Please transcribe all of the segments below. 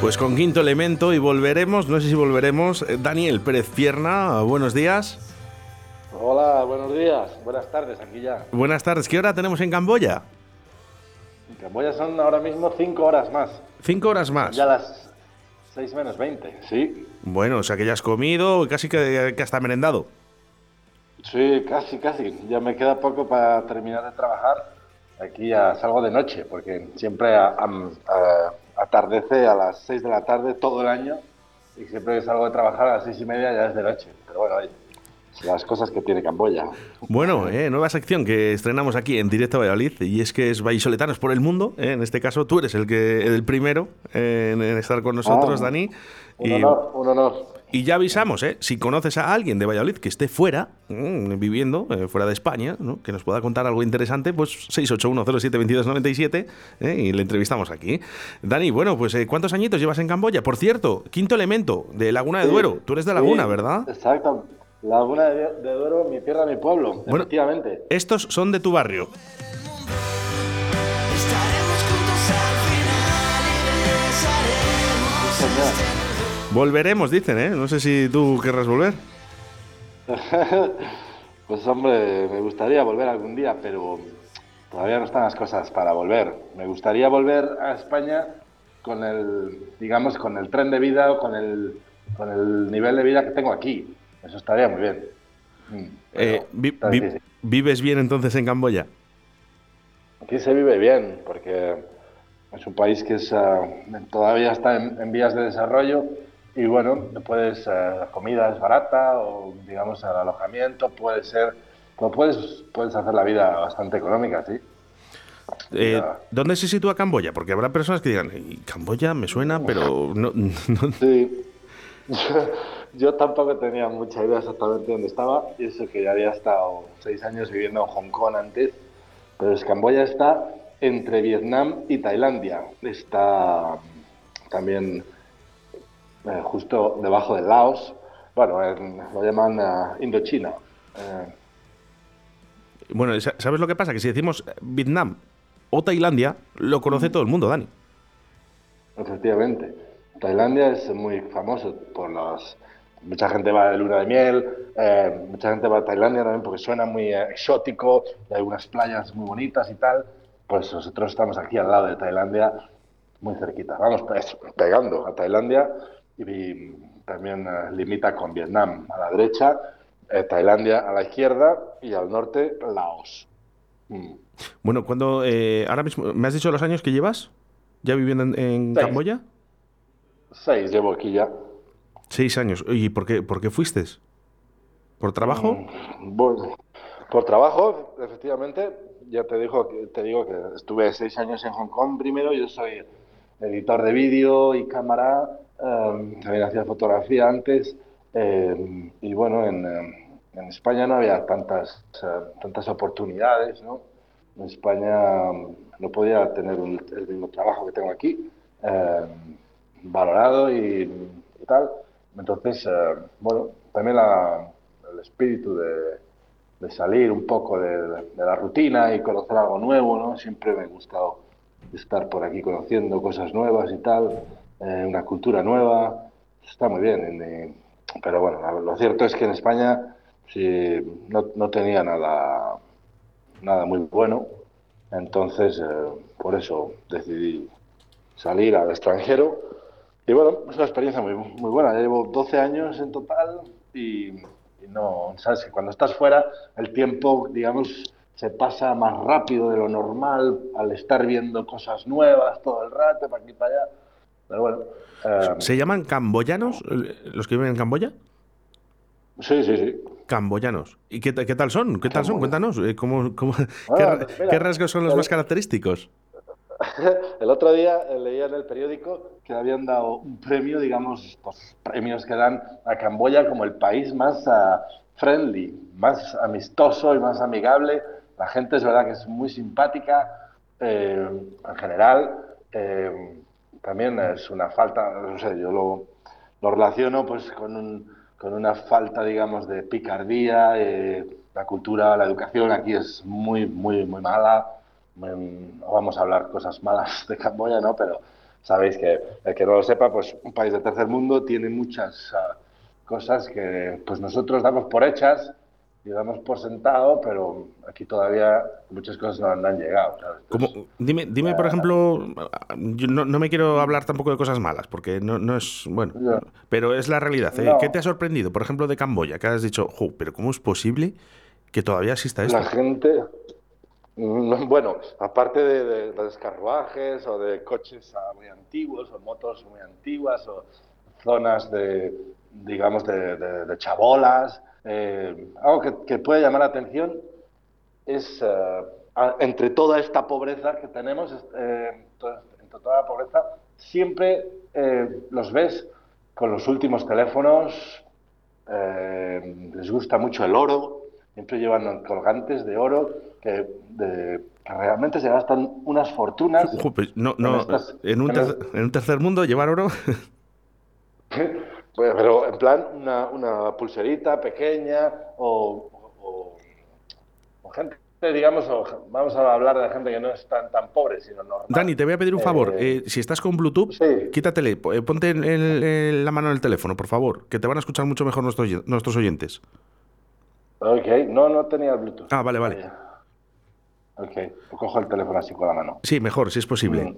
Pues con quinto elemento y volveremos, no sé si volveremos. Eh, Daniel Pérez Pierna, buenos días. Hola, buenos días, buenas tardes, aquí ya. Buenas tardes, ¿qué hora tenemos en Camboya? En Camboya son ahora mismo cinco horas más. Cinco horas más. Ya las seis menos veinte, sí. Bueno, o sea que ya has comido, casi que, que hasta merendado. Sí, casi, casi. Ya me queda poco para terminar de trabajar. Aquí ya salgo de noche, porque siempre a- am- a- atardece a las 6 de la tarde todo el año y siempre que salgo de trabajar a las seis y media ya es de noche. Pero bueno, oye, las cosas que tiene Camboya. Bueno, eh, nueva sección que estrenamos aquí en directo Valladolid y es que es Vallisoletanos por el mundo. eh, en este caso, tú eres el que el primero eh, en estar con nosotros, Ah, Dani. Un Y, honor, un honor. Y ya avisamos, eh, si conoces a alguien de Valladolid que esté fuera, mm, viviendo eh, fuera de España, ¿no? que nos pueda contar algo interesante, pues 681072297 eh, y le entrevistamos aquí. Dani, bueno, pues eh, ¿cuántos añitos llevas en Camboya? Por cierto, quinto elemento de Laguna de Sí, Duero. Tú eres de Laguna, sí, ¿verdad? Exacto. Laguna de, de Duero, mi tierra, mi pueblo, Bueno. efectivamente. Estos son de tu barrio. Estaremos juntos al final y. Volveremos, dicen, ¿eh? No sé si tú querrás volver. Pues hombre, me gustaría volver algún día, pero todavía no están las cosas para volver. Me gustaría volver a España con el, digamos, con el tren de vida o con el, con el nivel de vida que tengo aquí. Eso estaría muy bien. Mm, Eh, vi- vi-. ¿Vives bien entonces en Camboya? Aquí se vive bien, porque es un país que es, ah, todavía está en, en vías de desarrollo y bueno, puedes, ah, la comida es barata o digamos el alojamiento puede ser, pues puedes, puedes hacer la vida bastante económica, sí. Eh. ¿Dónde se sitúa Camboya? Porque habrá personas que digan, "Y Camboya me suena, pero no, no- Sí. Yo tampoco tenía mucha idea exactamente dónde estaba, y eso que ya había estado seis años viviendo en Hong Kong antes, pero es Camboya está entre Vietnam y Tailandia. Está también eh, justo debajo de Laos, bueno, en- lo llaman eh, Indochina. Eh, Bueno, sa- ¿sabes lo que pasa? Que si decimos eh, Vietnam o Tailandia, lo conoce todo el mundo, Dani. Efectivamente. Tailandia es muy famoso por las... Mucha gente va de luna de miel, eh, mucha gente va a Tailandia también porque suena muy eh, exótico, hay unas playas muy bonitas y tal. Pues nosotros estamos aquí al lado de Tailandia, muy cerquita. Vamos pues, pegando a Tailandia y, también eh, limita con Vietnam a la derecha, eh, Tailandia a la izquierda y al norte Laos. Mm. Bueno, cuando eh, ahora mismo, ¿me has dicho los años que llevas ya viviendo en, en Seis. Camboya? Seis llevo aquí ya. Seis años. ¿Y por qué, por qué fuiste? ¿Por trabajo? Bueno, por trabajo, efectivamente, ya te digo, que- te digo que estuve seis años en Hong Kong primero, yo soy editor de vídeo y cámara, eh, también hacía fotografía antes, eh, y bueno, en, eh, en España no había tantas, tantas oportunidades, ¿no? En España no podía tener el mismo trabajo que tengo aquí, valorado y, tal. Entonces, eh, bueno, también el espíritu de, salir un poco de la rutina y conocer algo nuevo, ¿no? Siempre me ha gustado estar por aquí conociendo cosas nuevas y tal, eh, una cultura nueva, está muy bien. eh, pero bueno, lo cierto es que en España sí, no, no tenía nada, nada muy bueno, entonces eh, por eso decidí salir al extranjero. Y bueno, es una experiencia muy, muy buena. Ya llevo 12 años en total y, y no, sabes que cuando estás fuera el tiempo, digamos, se pasa más rápido de lo normal al estar viendo cosas nuevas todo el rato, para aquí para allá. Pero bueno, eh, ¿Se llaman camboyanos eh, los que viven en Camboya? sí, sí, sí. Camboyanos. ¿Y qué, qué tal son? ¿Qué tal son? Cuéntanos. eh, ¿cómo, cómo- qué, Ah, ra- mira, qué rasgos son los el- más característicos? El otro día eh, leía en el periódico que habían dado un premio, digamos, estos premios que dan a Camboya como el país más ah, friendly, más amistoso y más amigable. La gente es verdad que es muy simpática eh, en general. eh, también es una falta, no sé, yo lo, lo relaciono pues con, un- con una falta, digamos, de picardía. eh, la cultura, la educación aquí es muy, muy, muy mala. Mm, No vamos a hablar cosas malas de Camboya, ¿no? Pero, sabéis que el que no lo sepa, pues un país de tercer mundo tiene muchas ah, cosas que pues nosotros damos por hechas y damos por sentado, pero aquí todavía muchas cosas no, han- llegado. ¿sabes? Como, dime, dime, por ejemplo, yo no, no me quiero hablar tampoco de cosas malas, porque no, no es, bueno, pero es la realidad. ¿eh? ¿Qué te ha sorprendido, por ejemplo, de Camboya? Que has dicho, "Jo, pero ¿cómo es posible que todavía exista esto? La gente, bueno, aparte de, de los carruajes o de coches ah, muy antiguos o motos muy antiguas o zonas de, digamos, de, de- de chabolas, eh, algo que, que puede llamar la atención es, a- entre toda esta pobreza que tenemos, eh, entre toda la pobreza, siempre eh, los ves con los últimos teléfonos, eh, les gusta mucho el oro, siempre llevan colgantes de oro que, de- que realmente se gastan unas fortunas. Pues no, no, en estas- en, un en tercer, en un tercer mundo llevar oro. Pues, Pero en plan una, una pulserita pequeña o, o- o gente, digamos, o- vamos a hablar de gente que no es tan, tan pobre, sino normal. Dani, te voy a pedir un favor. Eh, eh, si estás con Bluetooth, sí. quítatele, eh, ponte el- el- el- la mano en el teléfono, por favor, que te van a escuchar mucho mejor nuestros, nuestros oyentes. Ok, no, no tenía Bluetooth. Ah, vale, vale. Ok, cojo el teléfono así con la mano. Sí, mejor, si es posible. Mm.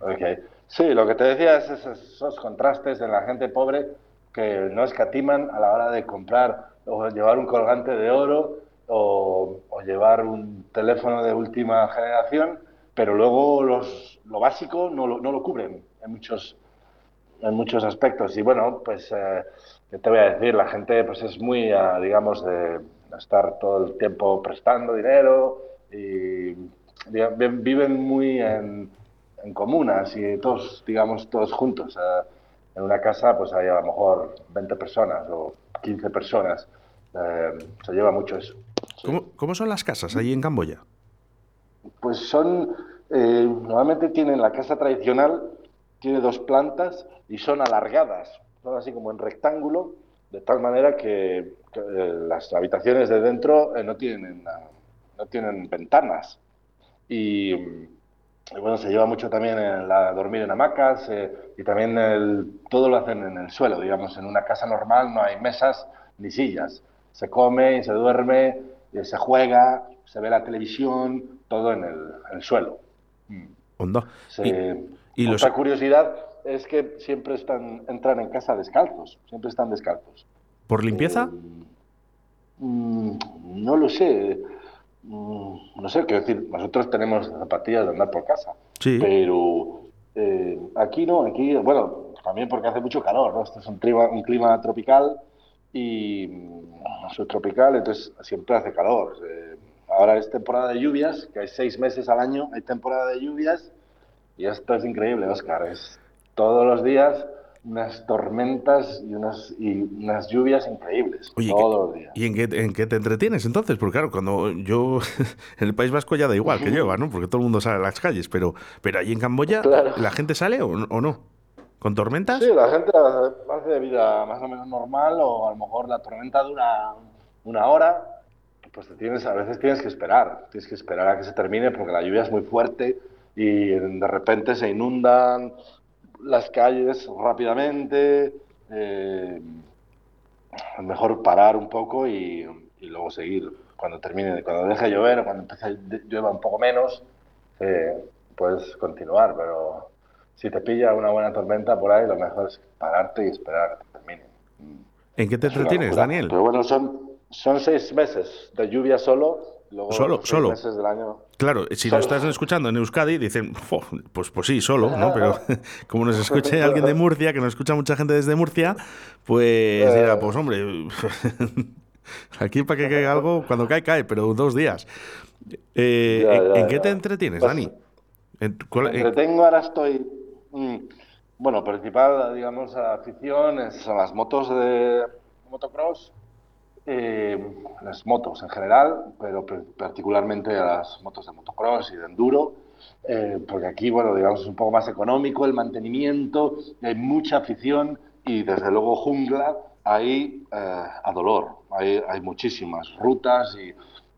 Ok. Sí, lo que te decía es esos, contrastes en la gente pobre que no escatiman a la hora de comprar o llevar un colgante de oro o, llevar un teléfono de última generación, pero luego los, lo básico no lo, no lo cubren en muchos, en muchos aspectos. Y bueno, pues, eh, ¿qué te voy a decir? La gente pues es muy, ah, digamos, de estar todo el tiempo prestando dinero y diga- vi- viven muy en, en comunas y todos, digamos, todos juntos. eh, en una casa pues hay a lo mejor 20 personas o 15 personas. Eh, se lleva mucho eso. Sí. ¿Cómo, cómo son las casas allí en Camboya? Pues son, eh, normalmente tienen la casa tradicional, tiene dos plantas y son alargadas, son así como en rectángulo, de tal manera que, que, eh, las habitaciones de dentro eh, no tienen, no tienen ventanas. Y bueno, se lleva mucho también a dormir en hamacas eh, y también el- todo lo hacen en el suelo, digamos, en una casa normal no hay mesas ni sillas. Se come y se duerme, y se juega, se ve la televisión, todo en el, en el suelo. Mm. Onda. Se- Y, y los, Otra curiosidad es que siempre están, entran en casa descalzos, siempre están descalzos. ¿Por limpieza? Mm, no lo sé. Mm, no sé, quiero decir, nosotros tenemos zapatillas de andar por casa, Sí. pero eh, aquí no, aquí, bueno, también porque hace mucho calor, ¿no? Este es un clima, un clima tropical y mm, subtropical, entonces siempre hace calor. Eh, ahora es temporada de lluvias, que hay seis meses al año, hay temporada de lluvias y esto es increíble, Oscar. Es todos los días unas tormentas y unas, y unas lluvias increíbles. Oye, todos los días. ¿Y en qué, en qué te entretienes entonces? Porque claro, cuando yo en el País Vasco ya da igual que lleva, ¿no? Porque todo el mundo sale a las calles, pero, pero allí en Camboya, Claro. ¿la gente sale o, o no? ¿Con tormentas? Sí, la gente hace- hace vida más o menos normal o a lo mejor la tormenta dura una hora, pues te tienes, a veces tienes que esperar, tienes que esperar a que se termine porque la lluvia es muy fuerte y de repente se inundan las calles rápidamente. eh, mejor parar un poco y, y luego seguir. Cuando termine, cuando deje de llover, cuando empiece a ll- llueva un poco menos, eh, puedes continuar, pero si te pilla una buena tormenta por ahí, lo mejor es pararte y esperar a que termine. ¿En qué te entretienes. Daniel? Pero bueno, son, son seis meses de lluvia solo, luego Solo, solo. meses del año. Claro, si Solo. nos estás escuchando en Euskadi, dicen, "Jo, pues, pues sí, solo, ¿no? Pero como nos escuche alguien de Murcia, que nos escucha mucha gente desde Murcia, pues dirá, pues hombre, aquí para que caiga algo, cuando cae, cae, pero dos días. Eh, Ya, ¿en, ya, qué te entretienes, Pues, Dani? ¿En tu- cuál- Me en- entretengo, ahora estoy. mm, bueno, principal, digamos, afición es- son las motos de motocross, eh, las motos en general, pero pe- particularmente las motos de motocross y de enduro, eh, porque aquí, bueno, digamos, es un poco más económico el mantenimiento, hay mucha afición y desde luego jungla hay eh, a dolor, hay, hay muchísimas rutas y,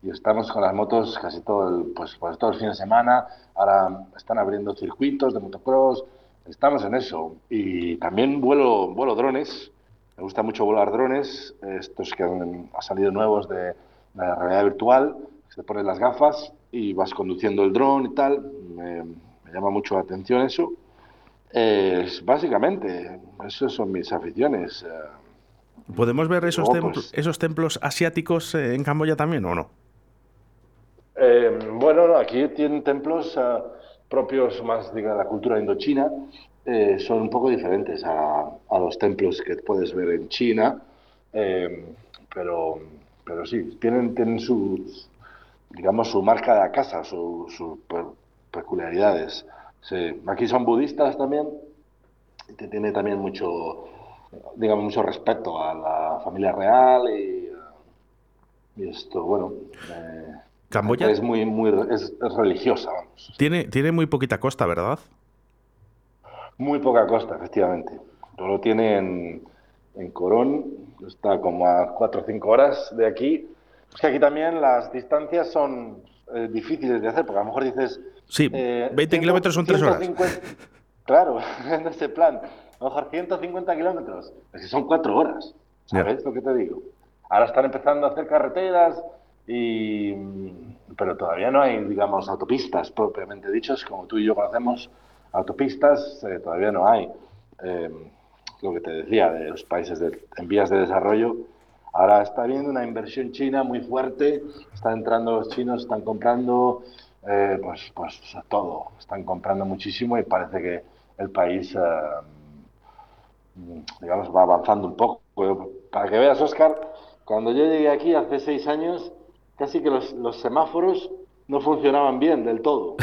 y estamos con las motos casi todo el, pues, pues todo el fin de semana. Ahora están abriendo circuitos de motocross estamos en eso. Y también vuelo, vuelo drones. Me gusta mucho volar drones, estos que han, han salido nuevos de, la realidad virtual. que Te pones las gafas y vas conduciendo el dron y tal. Me, me llama mucho la atención eso. Eh, es básicamente, esas son mis aficiones. eh. ¿Podemos ver esos, templ- pues- esos templos asiáticos eh, en Camboya también o no? Eh, bueno, no, aquí tienen templos ah, propios más de la cultura indochina, eh, son un poco diferentes a, a los templos que puedes ver en China, eh, pero, pero sí, tienen, tienen su, digamos, su marca de la casa, su- sus pe- peculiaridades. Sí, Aquí son budistas también, y que tiene también mucho, digamos, mucho respeto a la familia real y, y esto, bueno, eh, Camboya es muy, muy, es, es religiosa, vamos. tiene, tiene muy poquita costa, ¿verdad? Muy poca costa, efectivamente. Solo tiene en, en Corón, está como a 4 o 5 horas de aquí. Es que aquí también las distancias son eh, difíciles de hacer, porque a lo mejor dices... Sí, eh, 20 100, kilómetros son 3 horas. 150 Claro, en ese plan. A lo mejor 150 kilómetros, es que son 4 horas. ¿Sabes lo que te digo? Ahora están empezando a hacer carreteras, y, pero todavía no hay, digamos, autopistas propiamente dichos, como tú y yo conocemos. Autopistas eh, todavía no hay. Eh, lo que te decía de los países de- en vías de desarrollo. Ahora está habiendo una inversión china muy fuerte, están entrando los chinos, están comprando eh, pues, pues todo, están comprando muchísimo y parece que el país, eh, digamos, va avanzando un poco. Para que veas, Oscar, cuando yo llegué aquí hace seis años, casi que los, los semáforos no funcionaban bien del todo.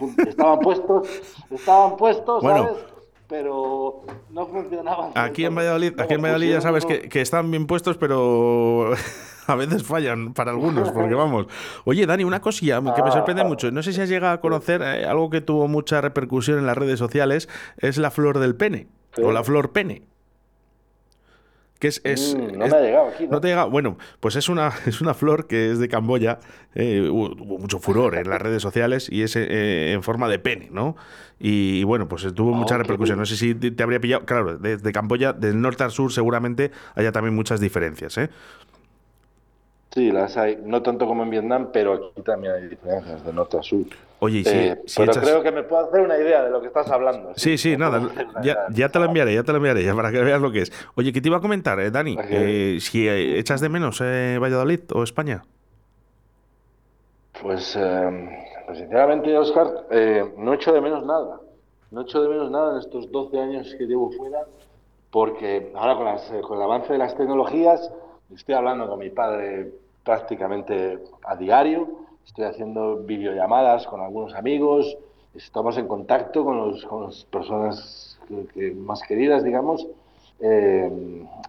Estaban puestos, estaban puestos, Bueno. ¿sabes? Pero no funcionaban. Aquí en. Valladolid, aquí en Valladolid ya sabes que, que están bien puestos, pero a veces fallan para algunos, porque vamos. Oye, Dani, una cosilla que me sorprende Ah. mucho. No sé si has llegado a conocer eh, algo que tuvo mucha repercusión en las redes sociales, es la flor del pene, Sí. o la flor pene. Que es, es- Mm, no es- me ha llegado aquí, ¿no? ¿No te llega? Bueno, pues es una, es una flor que es de Camboya. eh, hubo, mucho furor en las redes sociales y es eh, en forma de pene, ¿no? Y, bueno, pues tuvo mucha Ah, qué repercusión. No sé si te habría pillado. Claro, desde Camboya, del norte al sur, seguramente haya también muchas diferencias, ¿eh? Sí, las hay, no tanto como en Vietnam, pero aquí también hay diferencias de norte a sur. Oye, y si, Eh, si pero echas- creo que me puedo hacer una idea de lo que estás hablando. Sí, sí, nada, ya, ya te lo enviaré, ya te lo enviaré, ya para que veas lo que es. Oye, ¿qué te iba a comentar, eh, Dani? Eh, si eh, echas de menos eh, Valladolid o España. Pues, pues sinceramente, Oscar, no echo de menos nada. No echo de menos nada en estos 12 años que llevo fuera, porque ahora con, las, con el avance de las tecnologías, estoy hablando con mi padre prácticamente a diario, estoy haciendo videollamadas con algunos amigos, estamos en contacto con, los, con las personas que- que más queridas, digamos, eh,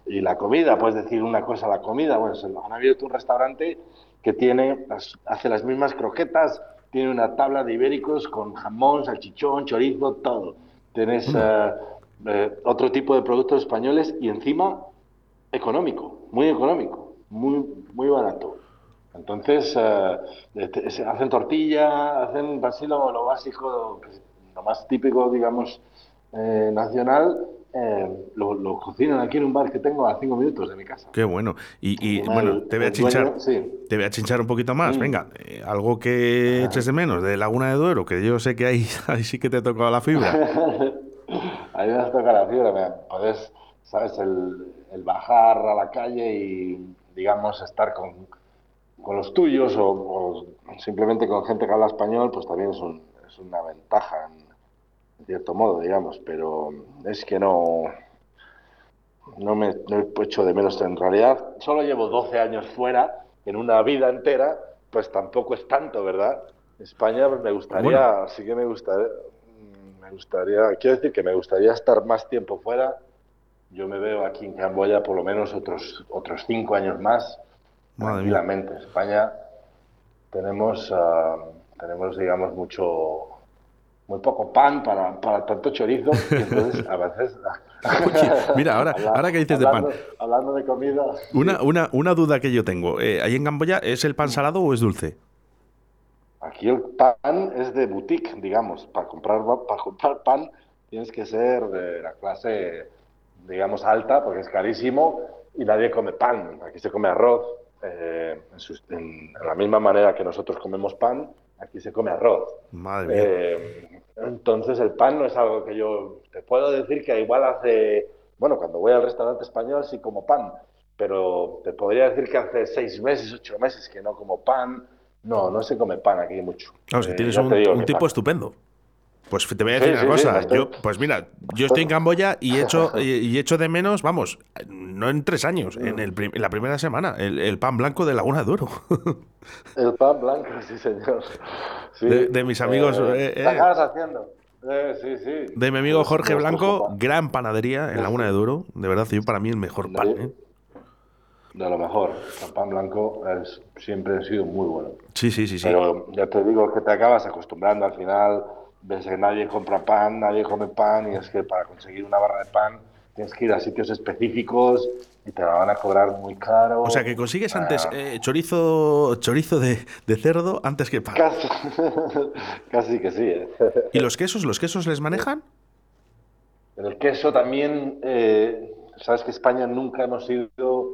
y la comida, puedes decir una cosa, la comida, bueno, se- han abierto un restaurante que tiene, hace las mismas croquetas, tiene una tabla de ibéricos con jamón, salchichón, chorizo, todo. Tienes eh, eh, otro tipo de productos españoles y encima económico, muy económico, muy, muy barato. Entonces, eh, este, se- hacen tortilla, hacen así lo, lo básico, lo más típico, digamos, eh, nacional, eh, lo, lo cocinan aquí en un bar que tengo a cinco minutos de mi casa. Qué bueno. Y, y, bueno, te voy a el dueño- chinchar. sí. Te voy a chinchar un poquito más. Mm. Venga, eh, algo que eches de menos de Laguna de Duero, que yo sé que ahí, ahí sí que te he tocado la fibra. Ahí me has tocado la fibra, me puedes, sabes, el, el bajar a la calle y, digamos, estar con, con los tuyos o, o simplemente con gente que habla español, pues también es, un- es una ventaja, en, en cierto modo, digamos, pero es que no, no me no he hecho de menos en realidad. Solo llevo 12 años fuera, en una vida entera, pues tampoco es tanto, ¿verdad? España pues, me gustaría, sí que me gustaría, me gustaría, quiero decir que me gustaría estar más tiempo fuera. Yo me veo aquí en Camboya por lo menos otros otros cinco años más, Tranquilamente. España tenemos, ah, tenemos digamos mucho, muy poco pan para, para tanto chorizo, y entonces a veces. Oye, mira, ahora- ahora que dices de pan. hablando- Hablando de comida. Una, una, una duda que yo tengo. eh, ¿Ahí en Camboya es el pan salado o es dulce? Aquí el pan es de boutique, digamos, para comprar, para comprar pan tienes que ser de la clase, digamos, alta, porque es carísimo, y nadie come pan. Aquí se come arroz. Eh, en, sus- en- en la misma manera que nosotros comemos pan, aquí se come arroz. Madre mía. Eh, entonces el pan no es algo que yo te puedo decir que igual hace, bueno, cuando voy al restaurante español sí como pan, pero te podría decir que hace seis meses, ocho meses que no como pan. No, no se come pan aquí mucho. Vamos, que Eh, tienes un, digo tipo pan- estupendo. Pues te voy a decir sí, una sí, cosa. yo, pues mira, yo estoy en Camboya y echo, y, echo de menos, vamos, no en tres años, en, el en la primera semana, el, el pan blanco de Laguna de Duro. El pan blanco, sí, señor. De- de mis amigos, eh, ¿qué eh. acabas haciendo? Eh, sí, sí. De mi amigo Pues, Jorge pues, Blanco, pues, gran panadería en Laguna de Duro. De verdad, yo para mí el mejor pan. ¿eh? De lo mejor. El pan blanco es, siempre ha sido muy bueno. Sí, sí, sí, sí. Pero ya te digo que te acabas acostumbrando al final. Ves que nadie compra pan, nadie come pan y es que para conseguir una barra de pan tienes que ir a sitios específicos y te la van a cobrar muy caro. O sea, que consigues antes Ah, eh, chorizo chorizo de, de cerdo antes que pan. Casi, casi que sí. ¿eh? ¿Y los quesos? ¿Los quesos les manejan? El queso también, eh, sabes que España nunca hemos sido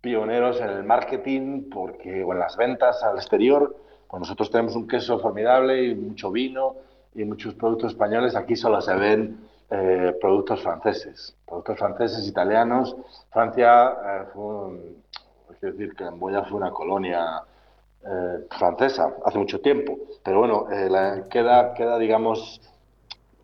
pioneros en el marketing porque, o en las ventas al exterior. Pues nosotros tenemos un queso formidable y mucho vino y muchos productos españoles. Aquí solo se ven eh, productos franceses, productos franceses, italianos. Francia eh, fue, un- decir fue una colonia eh, francesa hace mucho tiempo. Pero bueno, eh, queda, queda, digamos,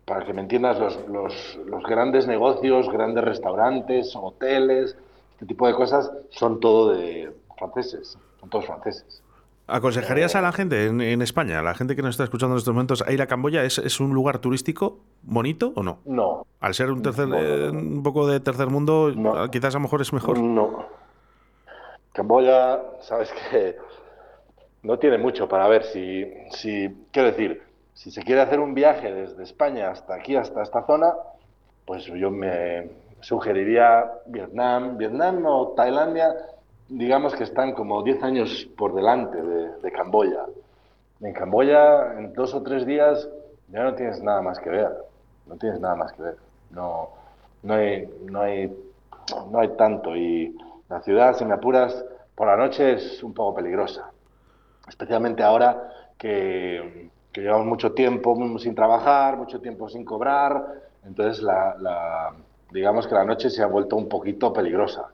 para que me entiendas, los, los- los grandes negocios, grandes restaurantes, hoteles, este tipo de cosas, son todo de franceses, son todos franceses. ¿Aconsejarías a la gente en, en España, a la gente que nos está escuchando en estos momentos, a ir a Camboya? ¿Es, es un lugar turístico bonito o no? No, Al ser un, tercer, No, no, no. eh, un poco de tercer mundo, ah, quizás a lo mejor es mejor. no. Camboya, sabes que no tiene mucho para ver si, si, quiero decir, si se quiere hacer un viaje desde España hasta aquí, hasta esta zona, pues yo me sugeriría Vietnam, Vietnam o Tailandia, digamos que están como 10 años por delante de, Camboya. En Camboya, en dos o tres días, ya no tienes nada más que ver. No tienes nada más que ver. No, no, hay, no, hay, no hay tanto. Y la ciudad, si me apuras, por la noche es un poco peligrosa. Especialmente ahora que, que llevamos mucho tiempo sin trabajar, mucho tiempo sin cobrar. Entonces, la, la- digamos que la noche se ha vuelto un poquito peligrosa.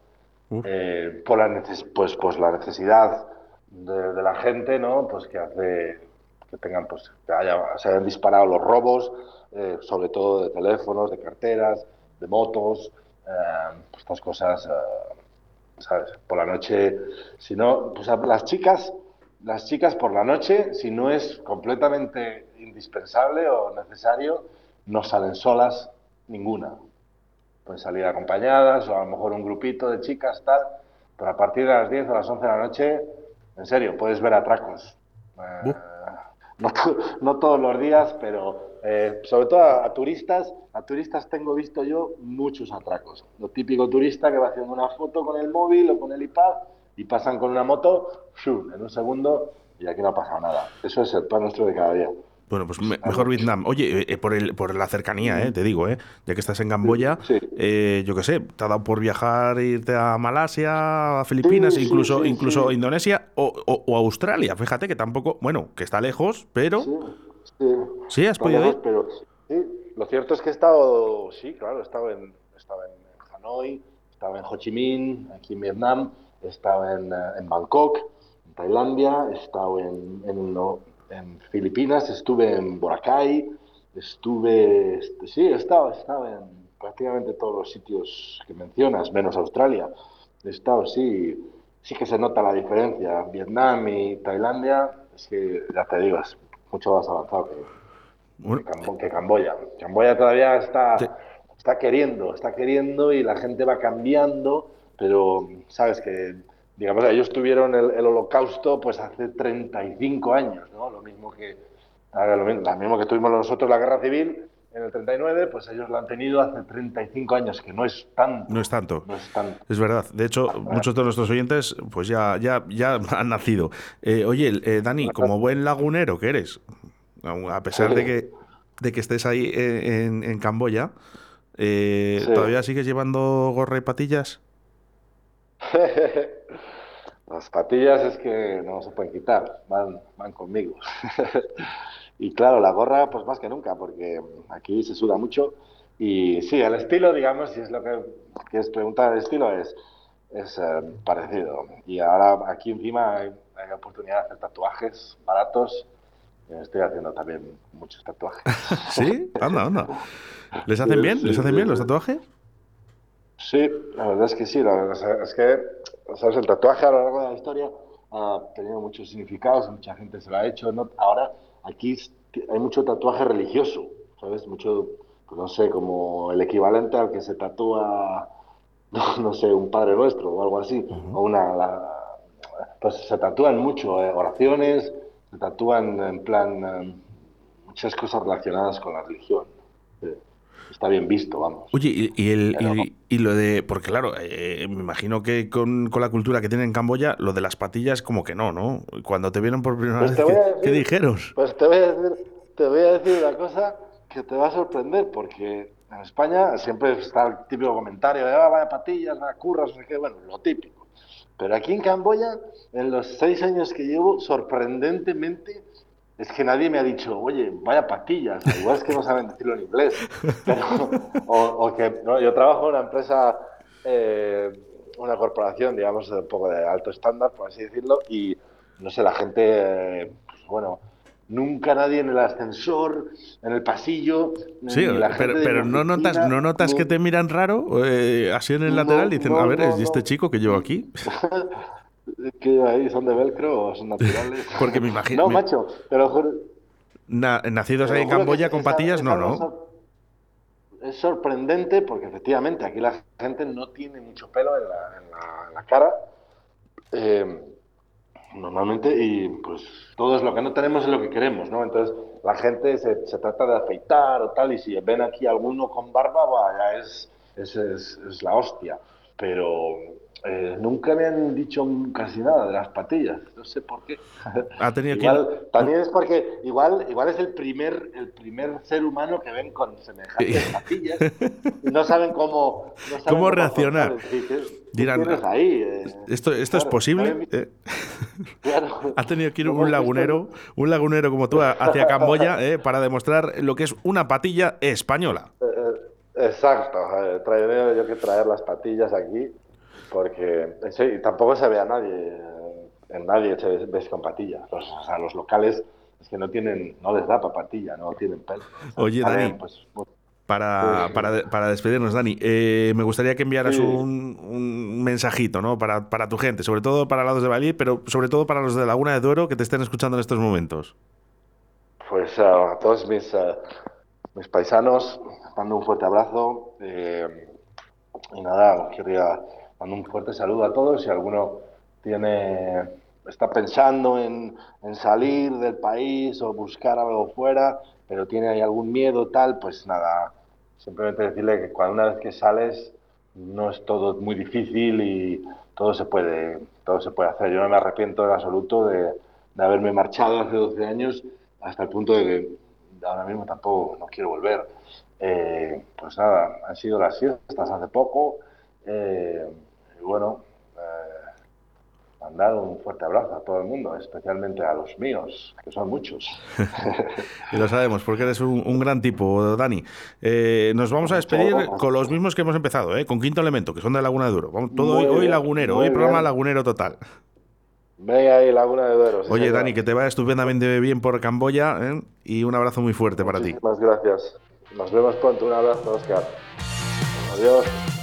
Eh, por la pues, pues la necesidad de, de la gente, ¿no? Pues que hace que tengan, pues, que haya, se hayan disparado los robos, eh, sobre todo de teléfonos, de carteras, de motos, eh, pues, estas cosas, eh, ¿sabes? Por la noche, si no, pues las chicas, las chicas por la noche, si no es completamente indispensable o necesario, no salen solas ninguna. Pueden salir acompañadas o a lo mejor un grupito de chicas, tal, pero a partir de las 10 o las 11 de la noche, en serio, puedes ver atracos. Eh, no, no todos los días, pero eh, sobre todo a, a turistas, a turistas tengo visto yo muchos atracos. Lo típico turista que va haciendo una foto con el móvil o con el iPad y pasan con una moto, ¡shum! en un segundo y aquí no ha pasado nada. Eso es el pan nuestro de cada día. Bueno, pues me- mejor Vietnam. Oye, eh, por, el, por la cercanía, eh, te digo, eh, ya que estás en Camboya, Sí. eh, yo qué sé, te ha dado por viajar, irte a Malasia, a Filipinas, Sí, incluso, incluso. Indonesia o, o- o Australia. Fíjate que tampoco, bueno, que está lejos, pero Sí, sí. Sí, has podido ir. Pero sí, lo cierto es que he estado, sí, claro, he estado en, he estado en Hanoi, he estado en Ho Chi Minh, aquí en Vietnam, he estado en, eh, en Bangkok, en Tailandia, he estado en, en, en Filipinas, estuve en Boracay, estuve, este, sí, he estado, he estado en prácticamente todos los sitios que mencionas, menos Australia. He estado, sí, sí que se nota la diferencia. Vietnam y Tailandia, es que, ya te digo, es mucho más avanzado que, que Cambo- que Camboya. Camboya todavía está, Sí. está queriendo, está queriendo y la gente va cambiando, pero sabes que, digamos, ellos tuvieron el, el holocausto pues hace 35 años, ¿no? Lo mismo que, lo, mismo, lo mismo que tuvimos nosotros la guerra civil en el 39, pues ellos lo han tenido hace 35 años, que no es tanto. no es tanto. no es tanto. Es verdad. De hecho, muchos de nuestros oyentes, pues ya, ya, ya han nacido. Eh, oye, eh, Dani, como buen lagunero que eres, a pesar de que de que estés ahí eh, en, en Camboya. Eh, Sí. ¿Todavía sigues llevando gorra y patillas? Las patillas es que no se pueden quitar, van, van conmigo. Y claro, la gorra, pues más que nunca, porque aquí se suda mucho. Y sí, el estilo, digamos, si es lo que quieres preguntar, el estilo es, es eh, parecido. Y ahora aquí encima hay, hay oportunidad de hacer tatuajes baratos. Estoy haciendo también muchos tatuajes. ¿Sí? Anda, anda. ¿Les hacen bien? ¿Les hacen bien los sí. tatuajes? Sí, la verdad es que sí. La verdad es que, ¿sabes? El tatuaje a lo largo de la historia ha tenido muchos significados, mucha gente se lo ha hecho. ¿no? Ahora aquí hay mucho tatuaje religioso, ¿sabes? Mucho, pues no sé, como el equivalente al que se tatúa, no, no sé, un Padre Nuestro o algo así. O una, la- pues se tatúan mucho, eh, oraciones, se tatúan en plan eh, muchas cosas relacionadas con la religión. Eh, Está bien visto, vamos. Oye, y, y el, Pero- y, y lo de. Porque claro, eh, me imagino que con, con la cultura que tienen en Camboya, lo de las patillas, como que no, ¿no? Cuando te vieron por primera Pues vez, ¿qué, decir- qué dijeron? Pues te voy a decir, te voy a decir una cosa que te va a sorprender, porque en España siempre está el típico comentario de, ah, vaya patillas, vaya curras, no sé qué, bueno, lo típico. Pero aquí en Camboya, en los seis años que llevo, sorprendentemente, es que nadie me ha dicho, oye, vaya patillas, igual es que no saben decirlo en inglés. Pero- o, o que no, yo trabajo en una empresa, eh, una corporación, digamos, un poco de alto estándar, por así decirlo, y no sé, la gente, eh, pues, bueno, nunca nadie en el ascensor, en el pasillo, Sí, la pero, pero no notas, no notas que te miran raro, eh, así en el No, lateral, y dicen, no, a ver, ¿es este chico que llevo aquí? que ahí son de velcro o son naturales. Porque me imagino- No, me- macho, te lo juro. Na- nacidos ahí en Camboya con patillas, no, ¿no? Es sorprendente porque efectivamente aquí la gente no tiene mucho pelo en la, en la- en la cara. eh, normalmente, y pues todo es lo que no tenemos es lo que queremos, ¿no? Entonces la gente se, se trata de afeitar o tal, y si ven aquí alguno con barba, va, ya es, es, es- es la hostia. Pero eh, nunca me han dicho casi nada de las patillas, no sé por qué. Ha tenido que también es porque igual, igual es el primer, el primer ser humano que ven con semejantes patillas y no saben cómo, no saben ¿Cómo reaccionar? afrontar el- ¿qué- qué Dirán, ahí? eh? ¿Esto, esto es posible? Eh, claro. ha tenido que ir ¿Cómo un lagunero, un lagunero como tú, hacia Camboya eh, para demostrar lo que es una patilla española. Exacto, traeré yo que traer las patillas aquí porque sí, tampoco se ve a nadie, en nadie se ves con patillas. Los, o sea, los locales es que no tienen, no les da para patilla, no tienen pelo. Oye, Dani, pues, pues, Para, para, para despedirnos, Dani, eh, me gustaría que enviaras Sí. un, un mensajito ¿no? para, para tu gente, sobre todo para lados de Bali, pero sobre todo para los de Laguna de Duero que te estén escuchando en estos momentos. Pues eh, a todos mis, eh, mis paisanos, mando un fuerte abrazo. eh, y nada, quería mandar un fuerte saludo a todos. Si alguno tiene, está pensando en, en salir del país o buscar algo fuera, pero tiene algún miedo, tal, pues nada, simplemente decirle que cuando una vez que sales no es todo muy difícil y todo se puede, todo se puede hacer. Yo no me arrepiento en absoluto de, de haberme marchado hace 12 años hasta el punto de que ahora mismo tampoco no quiero volver. Eh, pues nada, han sido las siestas hace poco. eh, y bueno, eh, mandar un fuerte abrazo a todo el mundo, especialmente a los míos, que son muchos. Y lo sabemos, porque eres un, un gran tipo, Dani. Eh, nos vamos a despedir con los mismos que hemos empezado, ¿eh? con Quinto Elemento, que son de Laguna de Duero. Vamos, todo Muy hoy, lagunero, hoy programa bien. lagunero total. Venga ahí, Laguna de Duero. sí, Oye. Dani, que te vaya estupendamente bien por Camboya ¿eh? y un abrazo muy fuerte para ti. Muchísimas gracias. Nos vemos pronto. Un abrazo, Oscar. Adiós.